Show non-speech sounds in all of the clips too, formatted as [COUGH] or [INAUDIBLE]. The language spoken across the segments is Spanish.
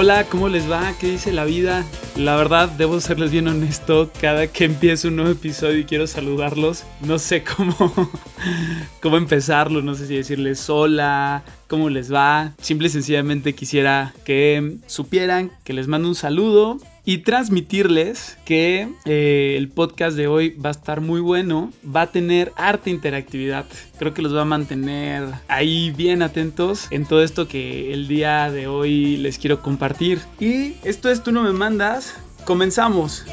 Hola, ¿cómo les va? ¿Qué dice la vida? La verdad, debo serles bien honesto, cada que empiezo un nuevo episodio y quiero saludarlos, no sé [LAUGHS] cómo, cómo empezarlo, no sé si decirles hola, cómo les va. Simple y sencillamente quisiera que supieran que les mando un saludo y transmitirles que eh, el podcast de hoy va a estar muy bueno, va a tener arte interactividad. Creo que los va a mantener ahí bien atentos en todo esto que el día de hoy les quiero compartir. Y esto es Tú no me mandas. Comenzamos.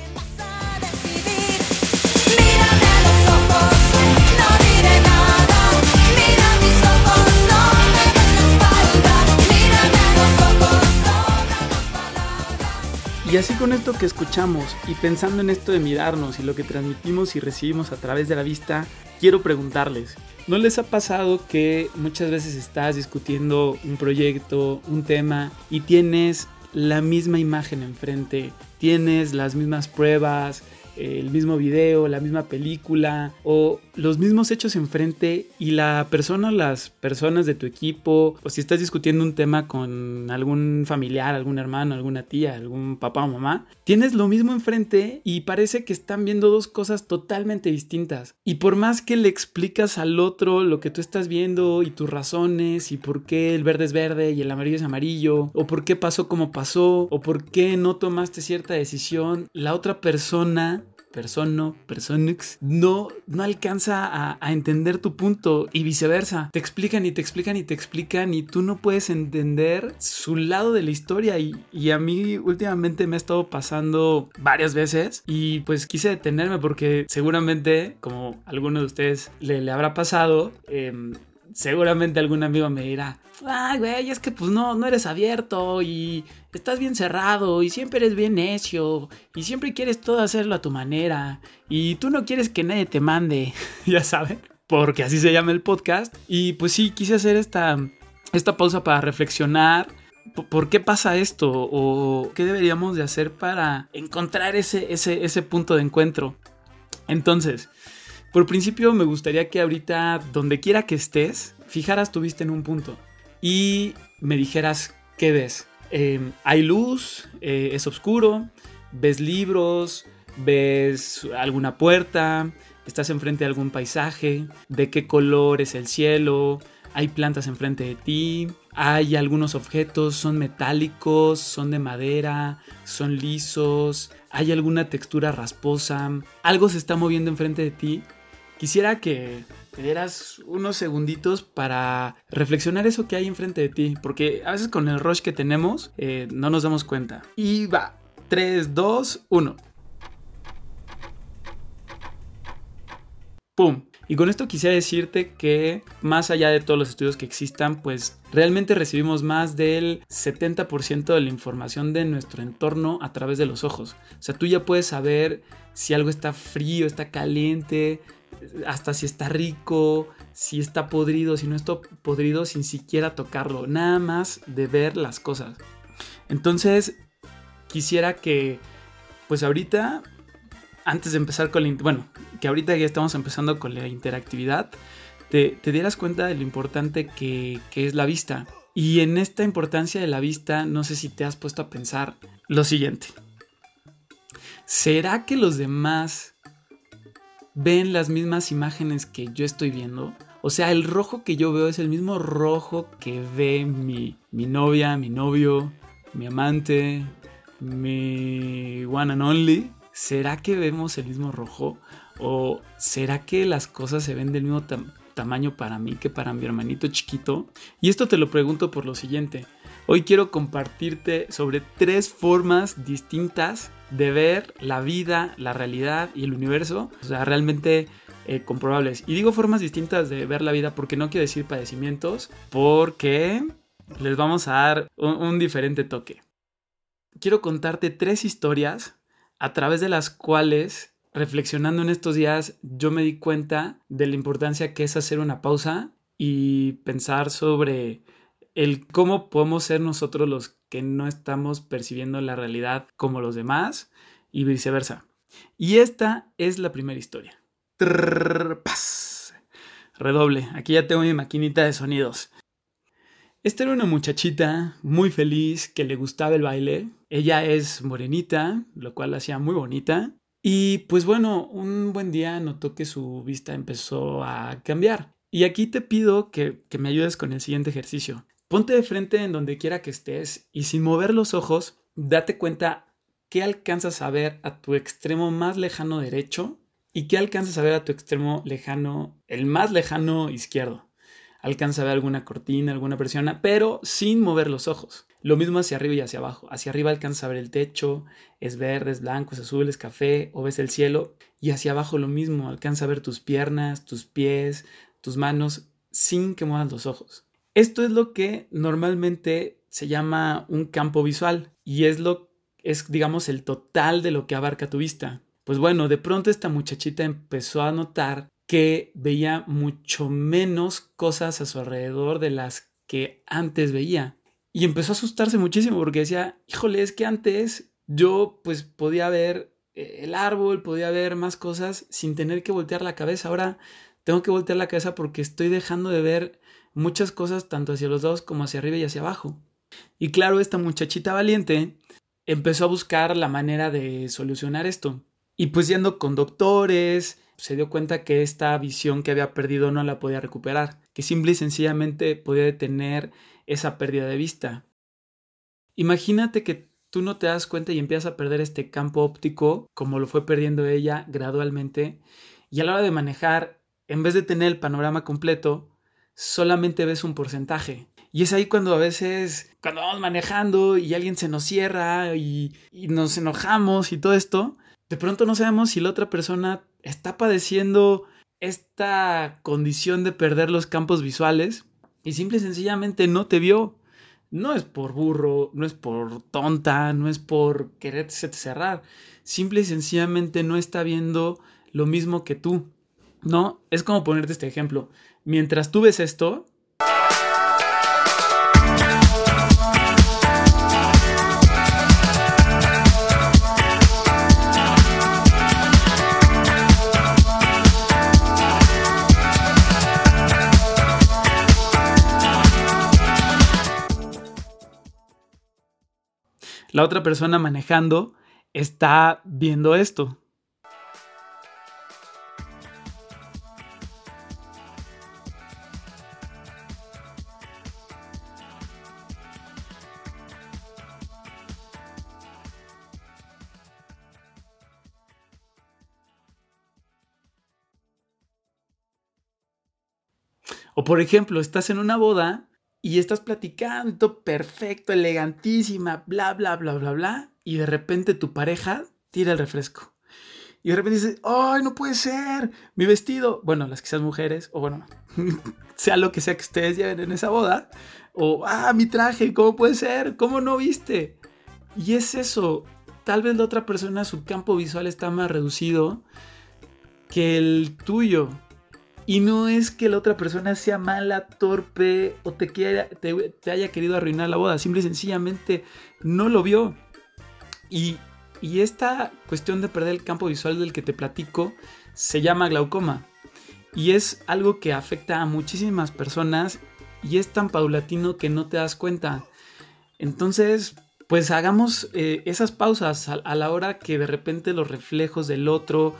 Y así con esto que escuchamos y pensando en esto de mirarnos y lo que transmitimos y recibimos a través de la vista, quiero preguntarles, ¿no les ha pasado que muchas veces estás discutiendo un proyecto, un tema y tienes la misma imagen enfrente, tienes las mismas pruebas, el mismo video, la misma película o los mismos hechos enfrente y la persona, las personas de tu equipo o si estás discutiendo un tema con algún familiar, algún hermano, alguna tía, algún papá o mamá, tienes lo mismo enfrente y parece que están viendo dos cosas totalmente distintas. Y por más que le explicas al otro lo que tú estás viendo y tus razones y por qué el verde es verde y el amarillo es amarillo o por qué pasó como pasó o por qué no tomaste cierta decisión, la otra persona persona, personix, no, no alcanza a, entender tu punto y viceversa. Te explican y te explican y te explican y tú no puedes entender su lado de la historia y, a mí últimamente me ha estado pasando varias veces y pues quise detenerme porque seguramente, como a alguno de ustedes le, le habrá pasado, em, seguramente algún amigo me dirá, ay, güey, es que pues no, no eres abierto y estás bien cerrado y siempre eres bien necio y siempre quieres todo hacerlo a tu manera y tú no quieres que nadie te mande, [LAUGHS] ya saben, porque así se llama el podcast. Y pues sí, quise hacer esta, esta pausa para reflexionar. ¿Por qué pasa esto? ¿O qué deberíamos de hacer para encontrar ese, ese, ese punto de encuentro? Entonces, por principio me gustaría que ahorita, donde quiera que estés, fijaras tu vista en un punto y me dijeras qué ves. Em, hay luz, eh, es oscuro, ves libros, ves alguna puerta, estás enfrente de algún paisaje, de qué color es el cielo, hay plantas enfrente de ti, hay algunos objetos, son metálicos, son de madera, son lisos, hay alguna textura rasposa, algo se está moviendo enfrente de ti quisiera que te dieras unos segunditos para reflexionar eso que hay enfrente de ti, porque a veces con el rush que tenemos eh, no nos damos cuenta. Y va, 3, 2, 1. ¡Pum! Y con esto quisiera decirte que más allá de todos los estudios que existan, pues realmente recibimos más del 70% de la información de nuestro entorno a través de los ojos. O sea, tú ya puedes saber si algo está frío, está caliente, hasta si está rico, si está podrido, si no está podrido sin siquiera tocarlo, nada más de ver las cosas. Entonces, quisiera que, pues ahorita, antes de empezar con la, bueno, que ahorita ya estamos empezando con la interactividad, te, dieras cuenta de lo importante que, que es la vista. Y en esta importancia de la vista, no sé si te has puesto a pensar lo siguiente. ¿Será que los demás ven las mismas imágenes que yo estoy viendo. O sea, el rojo que yo veo es el mismo rojo que ve mi, mi novia, mi novio, mi amante, mi one and only. ¿Será que vemos el mismo rojo? ¿O será que las cosas se ven del mismo tamaño para mí que para mi hermanito chiquito? Y esto te lo pregunto por lo siguiente. Hoy quiero compartirte sobre tres formas distintas de ver la vida, la realidad y el universo, o sea, realmente eh, comprobables. Y digo formas distintas de ver la vida porque no quiero decir padecimientos, porque les vamos a dar un diferente toque. Quiero contarte tres historias a través de las cuales, reflexionando en estos días, yo me di cuenta de la importancia que es hacer una pausa y pensar sobre el cómo podemos ser nosotros los que no estamos percibiendo la realidad como los demás y viceversa. Y esta es la primera historia. Redoble, aquí ya tengo mi maquinita de sonidos. Esta era una muchachita muy feliz que le gustaba el baile. Ella es morenita, lo cual la hacía muy bonita. Y pues bueno, un buen día notó que su vista empezó a cambiar. Y aquí te pido que, que me ayudes con el siguiente ejercicio. Ponte de frente en donde quiera que estés y sin mover los ojos, date cuenta qué alcanzas a ver a tu extremo más lejano derecho y qué alcanzas a ver a tu extremo lejano, el más lejano izquierdo. Alcanza a ver alguna cortina, alguna persona, pero sin mover los ojos. Lo mismo hacia arriba y hacia abajo. Hacia arriba alcanza a ver el techo, es verde, es blanco, es azul, es café, o ves el cielo. Y hacia abajo lo mismo, alcanza a ver tus piernas, tus pies, tus manos, sin que muevas los ojos. Esto es lo que normalmente se llama un campo visual y es lo es digamos el total de lo que abarca tu vista. Pues bueno, de pronto esta muchachita empezó a notar que veía mucho menos cosas a su alrededor de las que antes veía. Y empezó a asustarse muchísimo porque decía, híjole, es que antes yo pues podía ver eh, el árbol, podía ver más cosas sin tener que voltear la cabeza. Ahora tengo que voltear la cabeza porque estoy dejando de ver muchas cosas tanto hacia los lados como hacia arriba y hacia abajo. Y claro, esta muchachita valiente empezó a buscar la manera de solucionar esto. Y pues yendo con doctores, se dio cuenta que esta visión que había perdido no la podía recuperar, que simple y sencillamente podía detener esa pérdida de vista. Imagínate que tú no te das cuenta y empiezas a perder este campo óptico como lo fue perdiendo ella gradualmente y a la hora de manejar, en vez de tener el panorama completo, solamente ves un porcentaje. Y es ahí cuando a veces, cuando vamos manejando y alguien se nos cierra y, nos enojamos y todo esto, de pronto no sabemos si la otra persona está padeciendo esta condición de perder los campos visuales y simple y sencillamente no te vio. No es por burro, no es por tonta, no es por quererse cerrar. Simple y sencillamente no está viendo lo mismo que tú. No, es como ponerte este ejemplo. Mientras tú ves esto, la otra persona manejando está viendo esto. O por ejemplo, estás en una boda y estás platicando perfecto, elegantísima, bla, bla, bla, bla, bla, y de repente tu pareja tira el refresco. Y de repente dices, ¡ay, no puede ser! Mi vestido. Bueno, las quizás mujeres, o bueno, [LAUGHS] sea lo que sea que ustedes lleven en esa boda. O, ¡ah, mi traje! ¿Cómo puede ser? ¿Cómo no viste? Y es eso. Tal vez la otra persona, su campo visual está más reducido que el tuyo. Y no es que la otra persona sea mala, torpe o te, quiera, te, haya querido arruinar la boda. Simple y sencillamente no lo vio. Y, y esta cuestión de perder el campo visual del que te platico se llama glaucoma. Y es algo que afecta a muchísimas personas y es tan paulatino que no te das cuenta. Entonces, pues hagamos eh, esas pausas a, la hora que de repente los reflejos del otro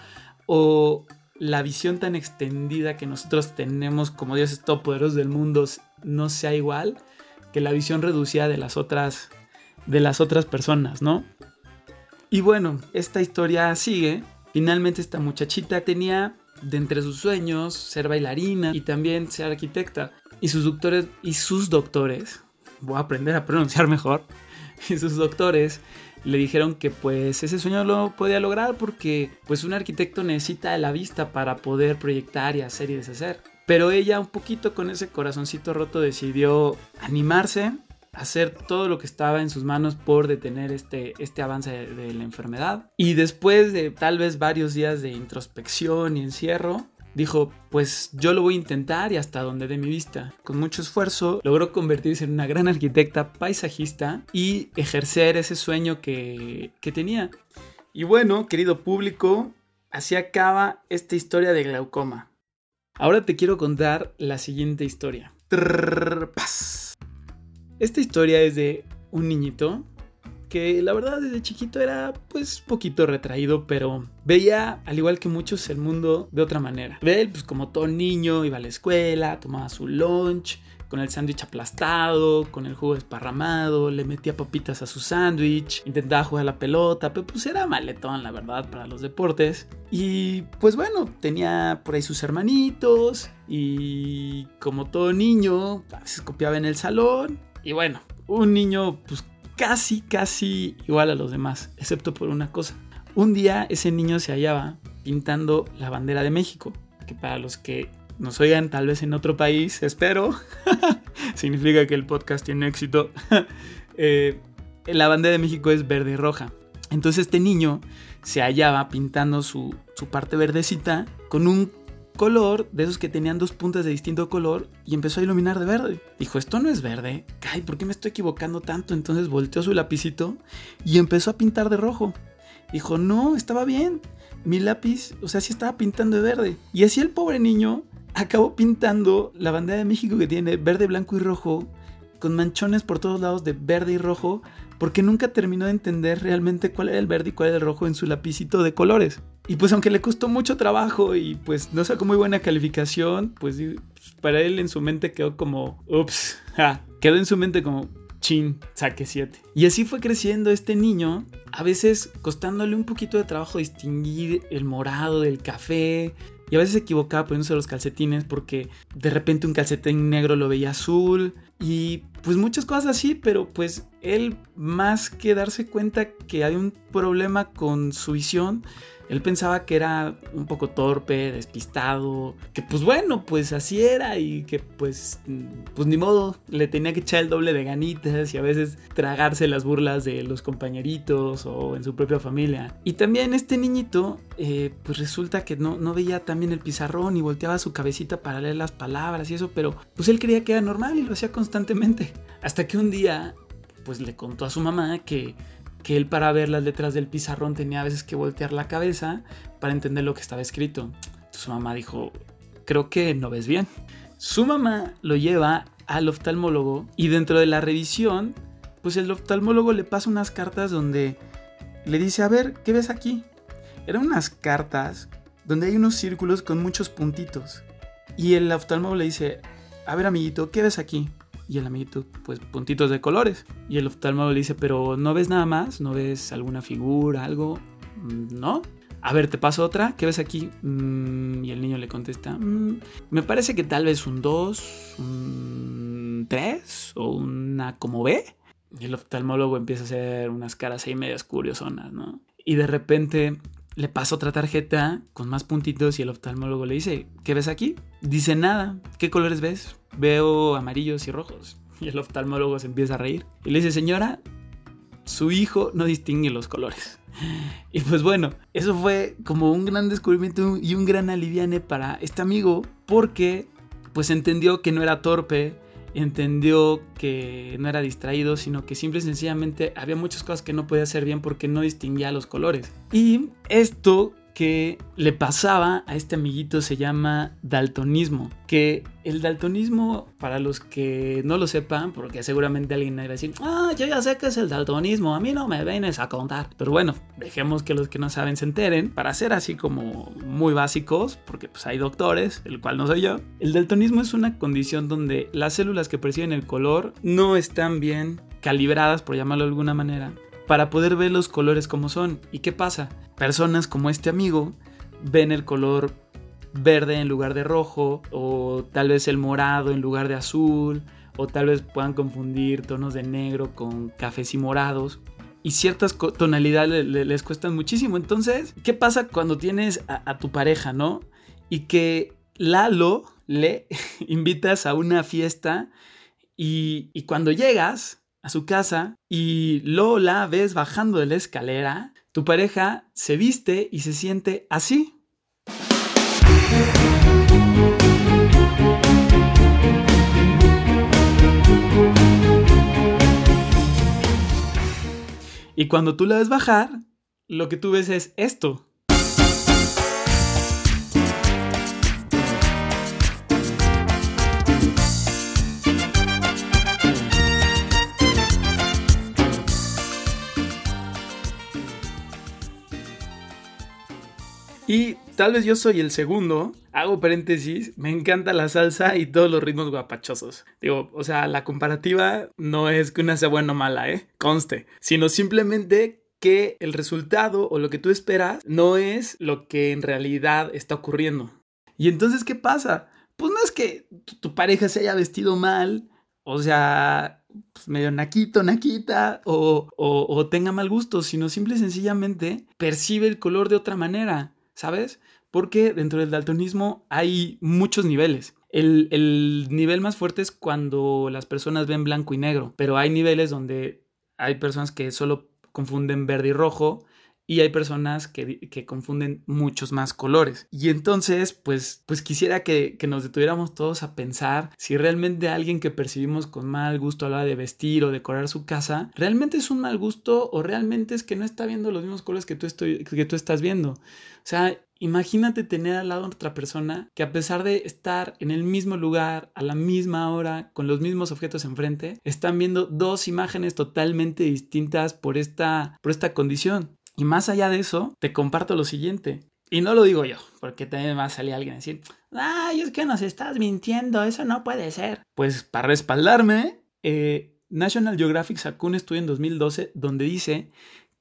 o la visión tan extendida que nosotros tenemos como dioses todopoderosos del mundo no sea igual que la visión reducida de las otras de las otras personas, ¿no? Y bueno, esta historia sigue. Finalmente esta muchachita tenía de entre sus sueños ser bailarina y también ser arquitecta. Y sus doctores, y sus doctores, voy a aprender a pronunciar mejor, [LAUGHS] y sus doctores le dijeron que pues ese sueño lo podía lograr porque pues un arquitecto necesita la vista para poder proyectar y hacer y deshacer. Pero ella un poquito con ese corazoncito roto decidió animarse, hacer todo lo que estaba en sus manos por detener este, este avance de la enfermedad. Y después de tal vez varios días de introspección y encierro, dijo, pues yo lo voy a intentar y hasta donde dé mi vista. Con mucho esfuerzo logró convertirse en una gran arquitecta paisajista y ejercer ese sueño que, que tenía. Y bueno, querido público, así acaba esta historia de glaucoma. Ahora te quiero contar la siguiente historia. Esta historia es de un niñito que la verdad desde chiquito era pues poquito retraído, pero veía, al igual que muchos, el mundo de otra manera. Él, pues como todo niño, iba a la escuela, tomaba su lunch, con el sándwich aplastado, con el jugo desparramado, le metía papitas a su sándwich, intentaba jugar a la pelota, pero pues era maletón, la verdad, para los deportes. Y pues bueno, tenía por ahí sus hermanitos y como todo niño, veces copiaba en el salón. Y bueno, un niño pues casi, casi igual a los demás, excepto por una cosa. Un día ese niño se hallaba pintando la bandera de México, que para los que nos oigan tal vez en otro país, espero, [LAUGHS] significa que el podcast tiene éxito. [LAUGHS] Eh, la bandera de México es verde y roja. Entonces este niño se hallaba pintando su, su parte verdecita con un color de esos que tenían dos puntas de distinto color y empezó a iluminar de verde. Dijo, esto no es verde. Ay, ¿por qué me estoy equivocando tanto? Entonces volteó su lapicito y empezó a pintar de rojo. Dijo, no, estaba bien. Mi lápiz, o sea, sí estaba pintando de verde. Y así el pobre niño acabó pintando la bandera de México que tiene verde, blanco y rojo, con manchones por todos lados de verde y rojo, porque nunca terminó de entender realmente cuál era el verde y cuál era el rojo en su lapicito de colores. Y pues aunque le costó mucho trabajo y pues no sacó muy buena calificación, pues, pues para él en su mente quedó como, ups, quedó en su mente como, chin, saque 7. Y así fue creciendo este niño, a veces costándole un poquito de trabajo distinguir el morado del café, y a veces se equivocaba poniéndose los calcetines porque de repente un calcetín negro lo veía azul. Y pues muchas cosas así, pero pues él más que darse cuenta que hay un problema con su visión, él pensaba que era un poco torpe, despistado, que pues bueno, pues así era y que pues, pues ni modo, le tenía que echar el doble de ganitas y a veces tragarse las burlas de los compañeritos o en su propia familia. Y también este niñito, eh, pues resulta que no, no veía también el pizarrón y volteaba su cabecita para leer las palabras y eso, pero pues él creía que era normal y lo hacía constantemente. Hasta que un día, pues le contó a su mamá que que él para ver las letras del pizarrón tenía a veces que voltear la cabeza para entender lo que estaba escrito. su mamá dijo, creo que no ves bien. Su mamá lo lleva al oftalmólogo y dentro de la revisión, pues el oftalmólogo le pasa unas cartas donde le dice, a ver, ¿qué ves aquí? Eran unas cartas donde hay unos círculos con muchos puntitos. Y el oftalmólogo le dice, a ver amiguito, ¿qué ves aquí? Y el amiguito, pues puntitos de colores. Y el oftalmólogo le dice, pero ¿no ves nada más? ¿No ves alguna figura, algo? Mm, ¿No? A ver, te paso otra. ¿Qué ves aquí? Mm, y el niño le contesta, mm, me parece que tal vez un 2, un 3 o una como B. Y el oftalmólogo empieza a hacer unas caras ahí medias curiosonas, ¿no? Y de repente le pasa otra tarjeta con más puntitos y el oftalmólogo le dice, ¿qué ves aquí? Dice nada, ¿qué colores ves? Veo amarillos y rojos. [LAUGHS] Y el oftalmólogo se empieza a reír y le dice, señora, su hijo no distingue los colores. [LAUGHS] Y pues bueno, eso fue como un gran descubrimiento y un gran aliviane para este amigo porque pues entendió que no era torpe, entendió que no era distraído, sino que simple y sencillamente había muchas cosas que no podía hacer bien porque no distinguía los colores. Y esto que le pasaba a este amiguito se llama daltonismo. Que el daltonismo, para los que no lo sepan, porque seguramente alguien va a decir, ah, yo ya sé que es el daltonismo, a mí no me vienes a contar. Pero bueno, dejemos que los que no saben se enteren, para ser así como muy básicos, porque pues hay doctores, el cual no soy yo. El daltonismo es una condición donde las células que perciben el color no están bien calibradas, por llamarlo de alguna manera, para poder ver los colores como son. ¿Y qué pasa? Personas como este amigo ven el color verde en lugar de rojo, o tal vez el morado en lugar de azul, o tal vez puedan confundir tonos de negro con cafés y morados. Y ciertas tonalidades les cuestan muchísimo. Entonces, ¿qué pasa cuando tienes a, tu pareja, no? Y que Lalo le [LAUGHS] invitas a una fiesta y, y cuando llegas, a su casa y Lola ves bajando de la escalera, tu pareja se viste y se siente así. Y cuando tú la ves bajar, lo que tú ves es esto. Y tal vez yo soy el segundo, hago paréntesis, me encanta la salsa y todos los ritmos guapachosos. Digo, o sea, la comparativa no es que una sea buena o mala, ¿eh? Conste, sino simplemente que el resultado o lo que tú esperas no es lo que en realidad está ocurriendo. Y entonces, ¿qué pasa? Pues no es que tu, pareja se haya vestido mal, o sea, pues medio naquito, naquita, o, o, o tenga mal gusto, sino simple y sencillamente percibe el color de otra manera. ¿Sabes? Porque dentro del daltonismo hay muchos niveles. El, el, nivel más fuerte es cuando las personas ven blanco y negro, pero hay niveles donde hay personas que solo confunden verde y rojo y hay personas que, que, confunden muchos más colores. Y entonces, pues, pues quisiera que, que, nos detuviéramos todos a pensar si realmente alguien que percibimos con mal gusto a la hora de vestir o decorar su casa, realmente es un mal gusto o realmente es que no está viendo los mismos colores que tú, que tú estás viendo. O sea, Imagínate tener al lado a otra persona que a pesar de estar en el mismo lugar, a la misma hora, con los mismos objetos enfrente, están viendo dos imágenes totalmente distintas por esta, por esta condición. Y más allá de eso, te comparto lo siguiente. Y no lo digo yo, porque también va a salir alguien a decir, ay, es que nos estás mintiendo, eso no puede ser. Pues para respaldarme, eh, National Geographic sacó un estudio en 2012 donde dice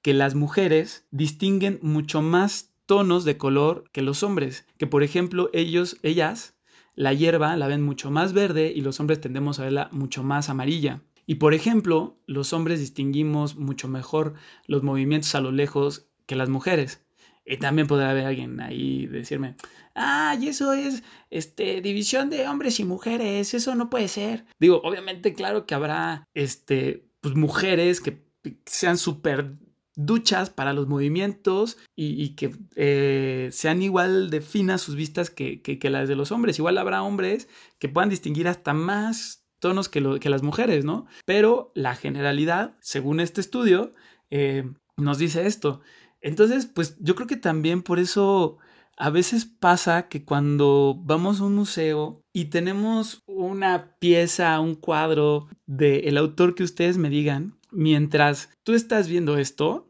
que las mujeres distinguen mucho más tonos de color que los hombres, que por ejemplo ellos, ellas, la hierba la ven mucho más verde y los hombres tendemos a verla mucho más amarilla. Y por ejemplo, los hombres distinguimos mucho mejor los movimientos a lo lejos que las mujeres. Y también podrá haber alguien ahí decirme, ah, y eso es este, división de hombres y mujeres, eso no puede ser. Digo, obviamente, claro que habrá este, pues, mujeres que sean súper duchas para los movimientos y, que eh, sean igual de finas sus vistas que, que, las de los hombres. Igual habrá hombres que puedan distinguir hasta más tonos que, lo, que las mujeres, ¿no? Pero la generalidad, según este estudio, eh, nos dice esto. Entonces, pues yo creo que también por eso a veces pasa que cuando vamos a un museo y tenemos una pieza, un cuadro del autor que ustedes me digan, mientras tú estás viendo esto,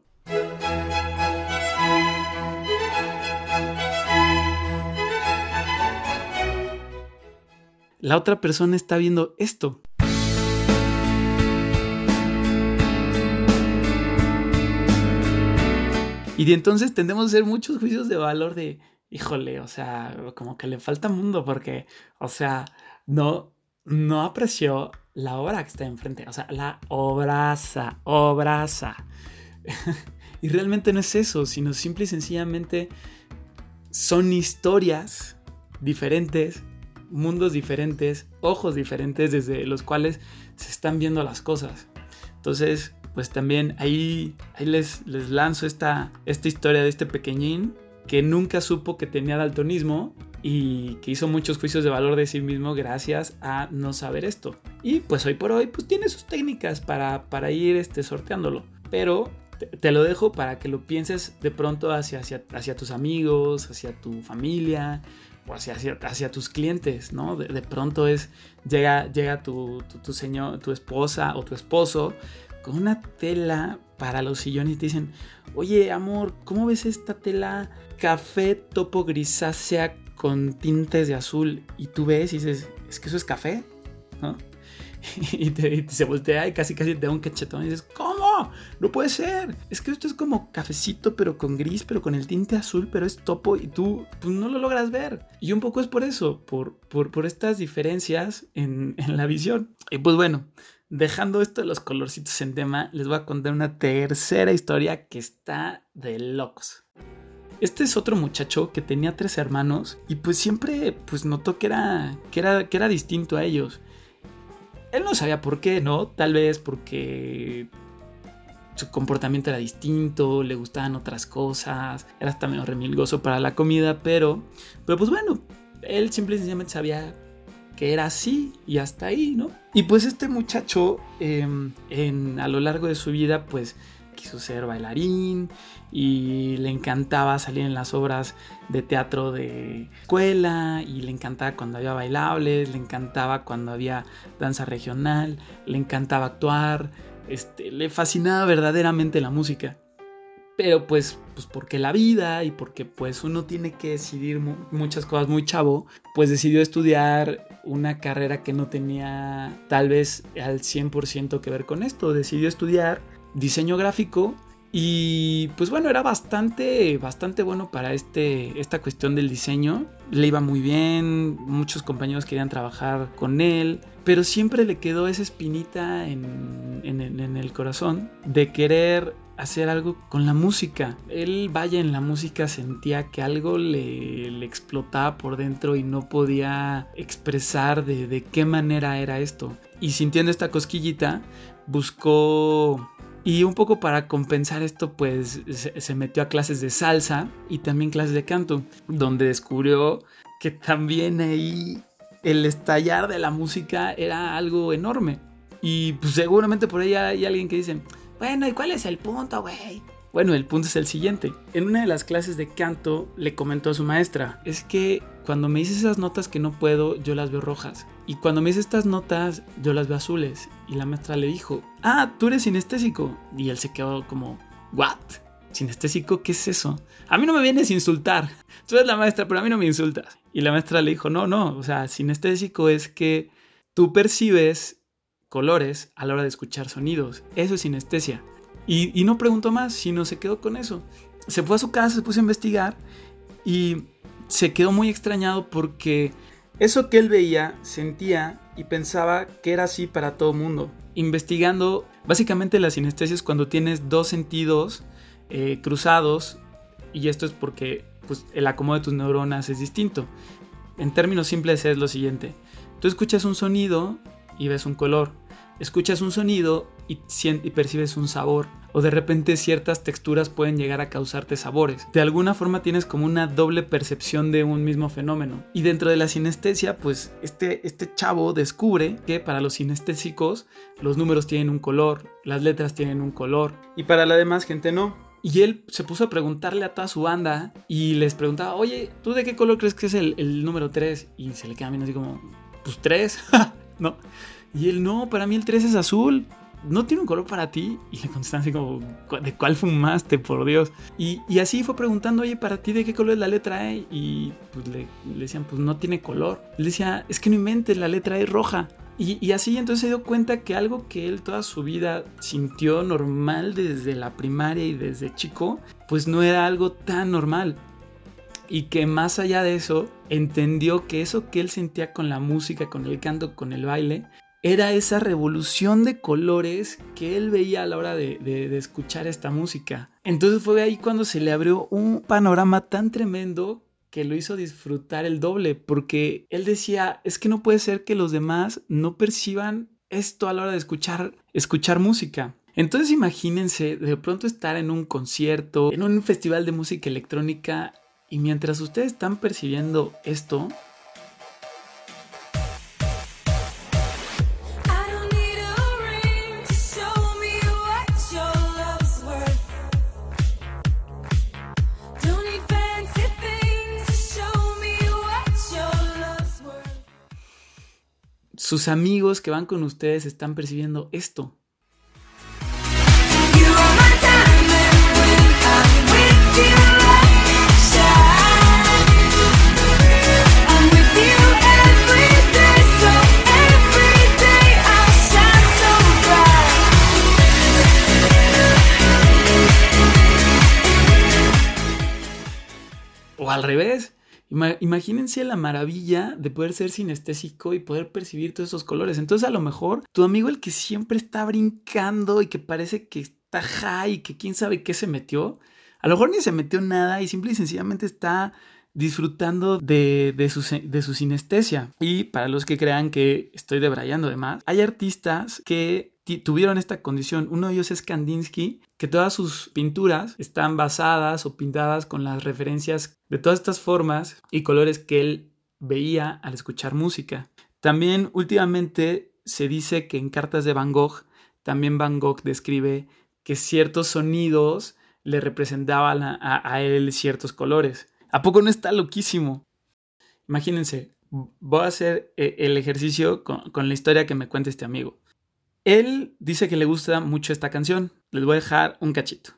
la otra persona está viendo esto. Y de entonces tendemos a hacer muchos juicios de valor de, híjole, o sea, como que le falta mundo porque, o sea, no, no apreció la obra que está enfrente, o sea, la obraza, obraza. [LAUGHS] y realmente no es eso, sino simple y sencillamente son historias diferentes mundos diferentes, ojos diferentes desde los cuales se están viendo las cosas. Entonces, pues también ahí, ahí les, les lanzo esta, esta historia de este pequeñín que nunca supo que tenía daltonismo y que hizo muchos juicios de valor de sí mismo gracias a no saber esto. Y pues hoy por hoy pues tiene sus técnicas para, para ir este, sorteándolo. Pero te, lo dejo para que lo pienses de pronto hacia, hacia, hacia tus amigos, hacia tu familia, o hacia, hacia, tus clientes, ¿no? De, pronto es, llega, llega tu, tu, señor, tu esposa o tu esposo con una tela para los sillones y te dicen, oye amor, ¿cómo ves esta tela café topo grisácea con tintes de azul? Y tú ves y dices, es que eso es café, ¿no? [LAUGHS] y, te, se voltea y casi casi te da un cachetón y dices, ¿cómo? No puede ser. Es que esto es como cafecito pero con gris, pero con el tinte azul, pero es topo y tú pues, no lo logras ver. Y un poco es por eso, por, por, por estas diferencias en, en la visión. Y pues bueno, dejando esto de los colorcitos en tema, les voy a contar una tercera historia que está de locos. Este es otro muchacho que tenía tres hermanos y pues siempre pues notó que era, que era, que era distinto a ellos. Él no sabía por qué, ¿no? Tal vez porque su comportamiento era distinto, le gustaban otras cosas, era hasta medio remilgoso para la comida, pero, pero pues bueno, él simple y sencillamente sabía que era así y hasta ahí, ¿no? Y pues este muchacho em, en, a lo largo de su vida pues quiso ser bailarín y le encantaba salir en las obras de teatro de escuela y le encantaba cuando había bailables, le encantaba cuando había danza regional, le encantaba actuar, este, le fascinaba verdaderamente la música. pero pues, pues porque la vida y porque pues uno tiene que decidir muchas cosas muy chavo, pues decidió estudiar una carrera que no tenía tal vez al 100% que ver con esto, decidió estudiar diseño gráfico y pues bueno, era bastante, bastante bueno para este, esta cuestión del diseño. Le iba muy bien, muchos compañeros querían trabajar con él, pero siempre le quedó esa espinita en, el corazón de querer hacer algo con la música. Él, vaya, en la música sentía que algo le, explotaba por dentro y no podía expresar de, de, qué manera era esto. Y sintiendo esta cosquillita, buscó... Y un poco para compensar esto, pues se metió a clases de salsa y también clases de canto, donde descubrió que también ahí el estallar de la música era algo enorme. Y pues seguramente por ahí hay alguien que dice, bueno, ¿y cuál es el punto, güey? Bueno, el punto es el siguiente. En una de las clases de canto le comentó a su maestra, es que cuando me dices esas notas que no puedo, yo las veo rojas. Y cuando me dices estas notas, yo las veo azules. Y la maestra le dijo, ah, tú eres sinestésico. Y él se quedó como, ¿what? ¿Sinestésico? ¿Qué es eso? A mí no me vienes a insultar. Tú eres la maestra, pero a mí no me insultas. Y la maestra le dijo, no, no, o sea, sinestésico es que tú percibes colores a la hora de escuchar sonidos. Eso es sinestesia. Y, no preguntó más, sino se quedó con eso. Se fue a su casa, se puso a investigar y se quedó muy extrañado porque eso que él veía, sentía y pensaba que era así para todo mundo. Investigando, básicamente la sinestesia es cuando tienes dos sentidos eh, cruzados y esto es porque pues, el acomodo de tus neuronas es distinto. En términos simples es lo siguiente. Tú escuchas un sonido y ves un color. Escuchas un sonido y, y, percibes un sabor. O de repente ciertas texturas pueden llegar a causarte sabores. De alguna forma tienes como una doble percepción de un mismo fenómeno. Y dentro de la sinestesia, pues este, este chavo descubre que para los sinestésicos los números tienen un color, las letras tienen un color. Y para la demás gente no. Y él se puso a preguntarle a toda su banda y les preguntaba, oye, ¿tú de qué color crees que es el, número 3? Y se le queda viendo así como, pues 3, [LAUGHS] ¿no? Y él, no, para mí el 3 es azul. ¿No tiene un color para ti? Y le contestan así como, ¿de cuál fumaste, por Dios? Y, así fue preguntando, oye, ¿para ti de qué color es la letra E? Y pues le, decían, pues no tiene color. Él decía, es que no inventes, la letra E es roja. Y, así entonces se dio cuenta que algo que él toda su vida sintió normal desde la primaria y desde chico, pues no era algo tan normal. Y que más allá de eso, entendió que eso que él sentía con la música, con el canto, con el baile, era esa revolución de colores que él veía a la hora de, escuchar esta música. Entonces fue ahí cuando se le abrió un panorama tan tremendo que lo hizo disfrutar el doble, porque él decía, es que no puede ser que los demás no perciban esto a la hora de escuchar, escuchar música. Entonces imagínense de pronto estar en un concierto, en un festival de música electrónica, y mientras ustedes están percibiendo esto, sus amigos que van con ustedes están percibiendo esto. O al revés, Imagínense la maravilla de poder ser sinestésico y poder percibir todos esos colores. Entonces a lo mejor tu amigo el que siempre está brincando y que parece que está high y que quién sabe qué se metió, a lo mejor ni se metió nada y simple y sencillamente está disfrutando de, de, su, de su sinestesia. Y para los que crean que estoy debrayando de más, hay artistas que tuvieron esta condición. Uno de ellos es Kandinsky, que todas sus pinturas están basadas o pintadas con las referencias de todas estas formas y colores que él veía al escuchar música. También últimamente se dice que en cartas de Van Gogh, también Van Gogh describe que ciertos sonidos le representaban a, él ciertos colores. ¿A poco no está loquísimo? Imagínense, voy a hacer eh, el ejercicio con la historia que me cuenta este amigo. Él dice que le gusta mucho esta canción. Les voy a dejar un cachito.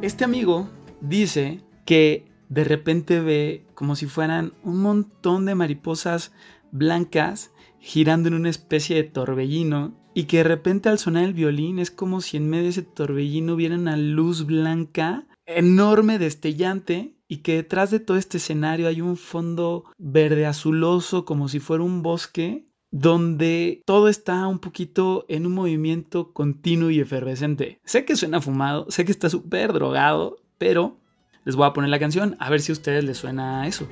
Este amigo dice que de repente ve como si fueran un montón de mariposas blancas girando en una especie de torbellino y que de repente al sonar el violín es como si en medio de ese torbellino hubiera una luz blanca enorme, destellante, y que detrás de todo este escenario hay un fondo verde azuloso como si fuera un bosque donde todo está un poquito en un movimiento continuo y efervescente. Sé que suena fumado, sé que está súper drogado, pero les voy a poner la canción a ver si a ustedes les suena eso.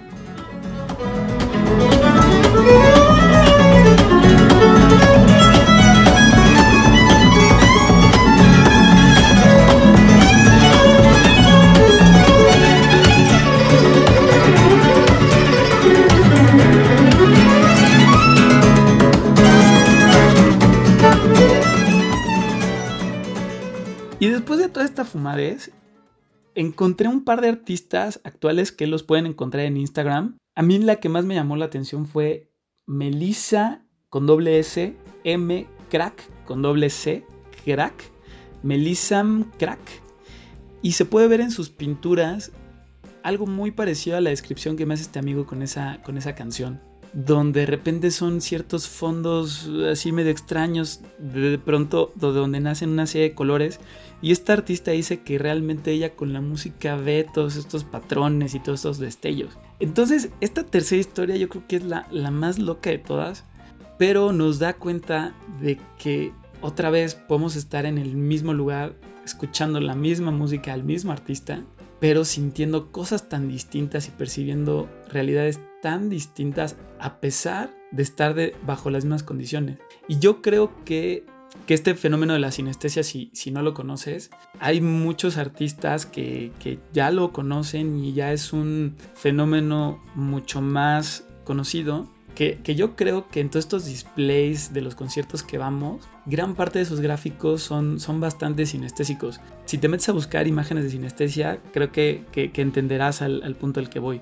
Encontré un par de artistas actuales que los pueden encontrar en Instagram. A mí la que más me llamó la atención fue Melissa con doble S, M Crack con doble C, Crack, Melissa Crack. Y se puede ver en sus pinturas algo muy parecido a la descripción que me hace este amigo con esa, con esa canción. Donde de repente son ciertos fondos así medio extraños, de pronto donde nacen una serie de colores y esta artista dice que realmente ella con la música ve todos estos patrones y todos estos destellos. Entonces, esta tercera historia yo creo que es la, la más loca de todas, pero nos da cuenta de que otra vez podemos estar en el mismo lugar, escuchando la misma música al mismo artista, pero sintiendo cosas tan distintas y percibiendo realidades tan distintas a pesar de estar de, bajo las mismas condiciones. Y yo creo que que este fenómeno de la sinestesia, si, si no lo conoces, hay muchos artistas que, que, ya lo conocen y ya es un fenómeno mucho más conocido. Que, que, yo creo que en todos estos displays de los conciertos que vamos, gran parte de sus gráficos son, son bastante sinestésicos. Si te metes a buscar imágenes de sinestesia, creo que, que entenderás al, al punto al que voy.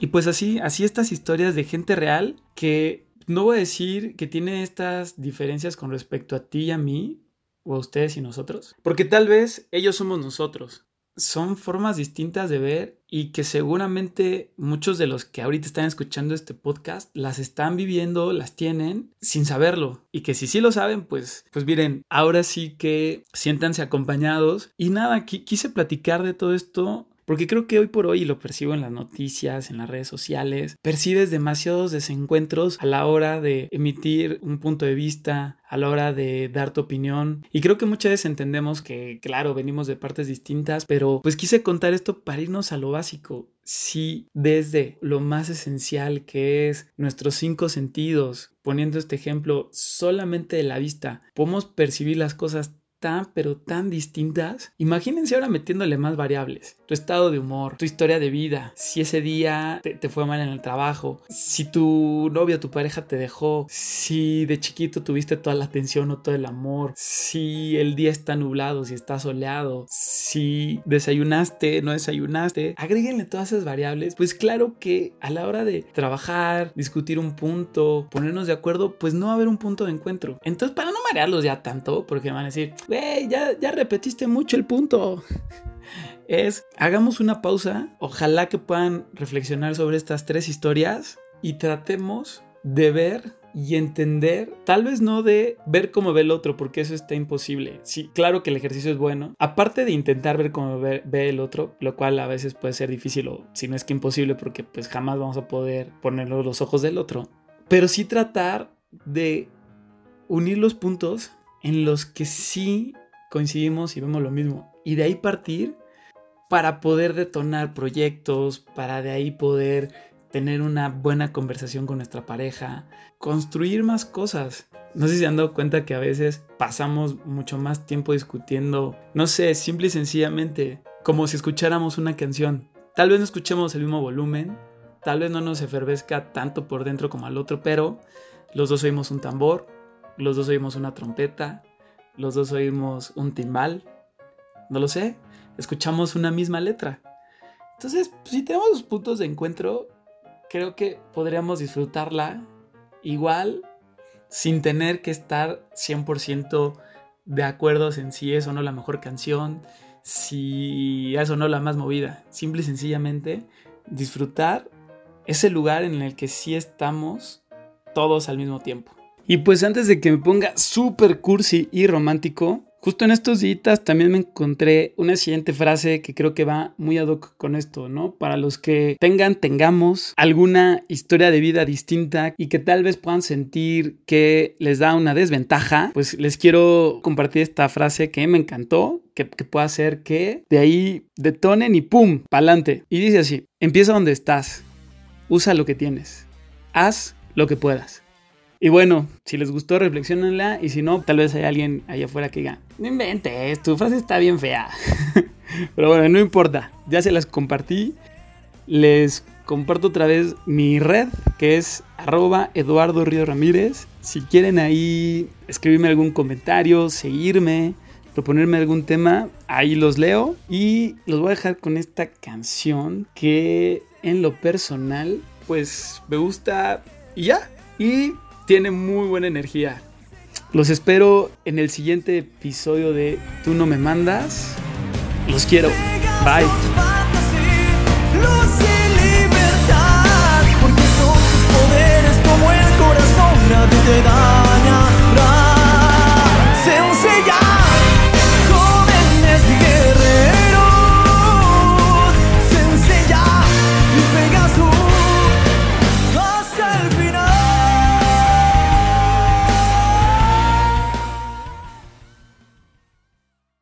Y pues así, así estas historias de gente real que no voy a decir que tiene estas diferencias con respecto a ti y a mí, o a ustedes y nosotros, porque tal vez ellos somos nosotros. Son formas distintas de ver y que seguramente muchos de los que ahorita están escuchando este podcast las están viviendo, las tienen sin saberlo. Y que si sí lo saben, pues, pues miren, ahora sí que siéntanse acompañados. Y nada, quise platicar de todo esto porque creo que hoy por hoy, lo percibo en las noticias, en las redes sociales, percibes demasiados desencuentros a la hora de emitir un punto de vista, a la hora de dar tu opinión. Y creo que muchas veces entendemos que, claro, venimos de partes distintas, pero pues quise contar esto para irnos a lo básico. Si desde lo más esencial que es nuestros cinco sentidos, poniendo este ejemplo solamente de la vista, podemos percibir las cosas tan pero tan distintas. Imagínense ahora metiéndole más variables. Tu estado de humor, tu historia de vida, si ese día te, fue mal en el trabajo, si tu novio o tu pareja te dejó, si de chiquito tuviste toda la atención o todo el amor, si el día está nublado, si está soleado, si desayunaste, no desayunaste, agréguenle todas esas variables. Pues claro que a la hora de trabajar, discutir un punto, ponernos de acuerdo, pues no va a haber un punto de encuentro. Entonces para no marearlos ya tanto, porque van a decir, güey, ya, ya repetiste mucho el punto. es, hagamos una pausa, ojalá que puedan reflexionar sobre estas tres historias y tratemos de ver y entender, tal vez no de ver cómo ve el otro, porque eso está imposible. Sí, claro que el ejercicio es bueno. Aparte de intentar ver cómo ve, el otro, lo cual a veces puede ser difícil o si no es que imposible, porque pues jamás vamos a poder ponernos los ojos del otro. Pero sí tratar de unir los puntos en los que sí coincidimos y vemos lo mismo. Y de ahí partir para poder detonar proyectos, para de ahí poder tener una buena conversación con nuestra pareja, construir más cosas. No sé si se han dado cuenta que a veces pasamos mucho más tiempo discutiendo, no sé, simple y sencillamente, como si escucháramos una canción. Tal vez no escuchemos el mismo volumen, tal vez no nos efervezca tanto por dentro como al otro, pero los dos oímos un tambor, los dos oímos una trompeta, los dos oímos un timbal, no lo sé, escuchamos una misma letra. Entonces, pues, si tenemos puntos de encuentro, creo que podríamos disfrutarla igual sin tener que estar 100% de acuerdo en si es o no la mejor canción, si eso no la más movida. Simple y sencillamente disfrutar ese lugar en el que sí estamos todos al mismo tiempo. Y pues antes de que me ponga súper cursi y romántico, Justo en estos días también me encontré una siguiente frase que creo que va muy ad hoc con esto, ¿no? Para los que tengan, tengamos alguna historia de vida distinta y que tal vez puedan sentir que les da una desventaja, pues les quiero compartir esta frase que me encantó, que, que pueda hacer que de ahí detonen y ¡pum! ¡Pa'lante! Y dice así, empieza donde estás, usa lo que tienes, haz lo que puedas. Y bueno, si les gustó, reflexionenla. Y si no, tal vez hay alguien allá afuera que diga: No inventes, tu frase está bien fea. [LAUGHS] Pero bueno, no importa. Ya se las compartí. Les comparto otra vez mi red, que es arroba Eduardo Río Ramírez. Si quieren ahí escribirme algún comentario, seguirme, proponerme algún tema, ahí los leo. Y los voy a dejar con esta canción que en lo personal, pues me gusta y ya. Y tiene muy buena energía. Los espero en el siguiente episodio de Tú no me mandas. Los quiero. Bye. Te.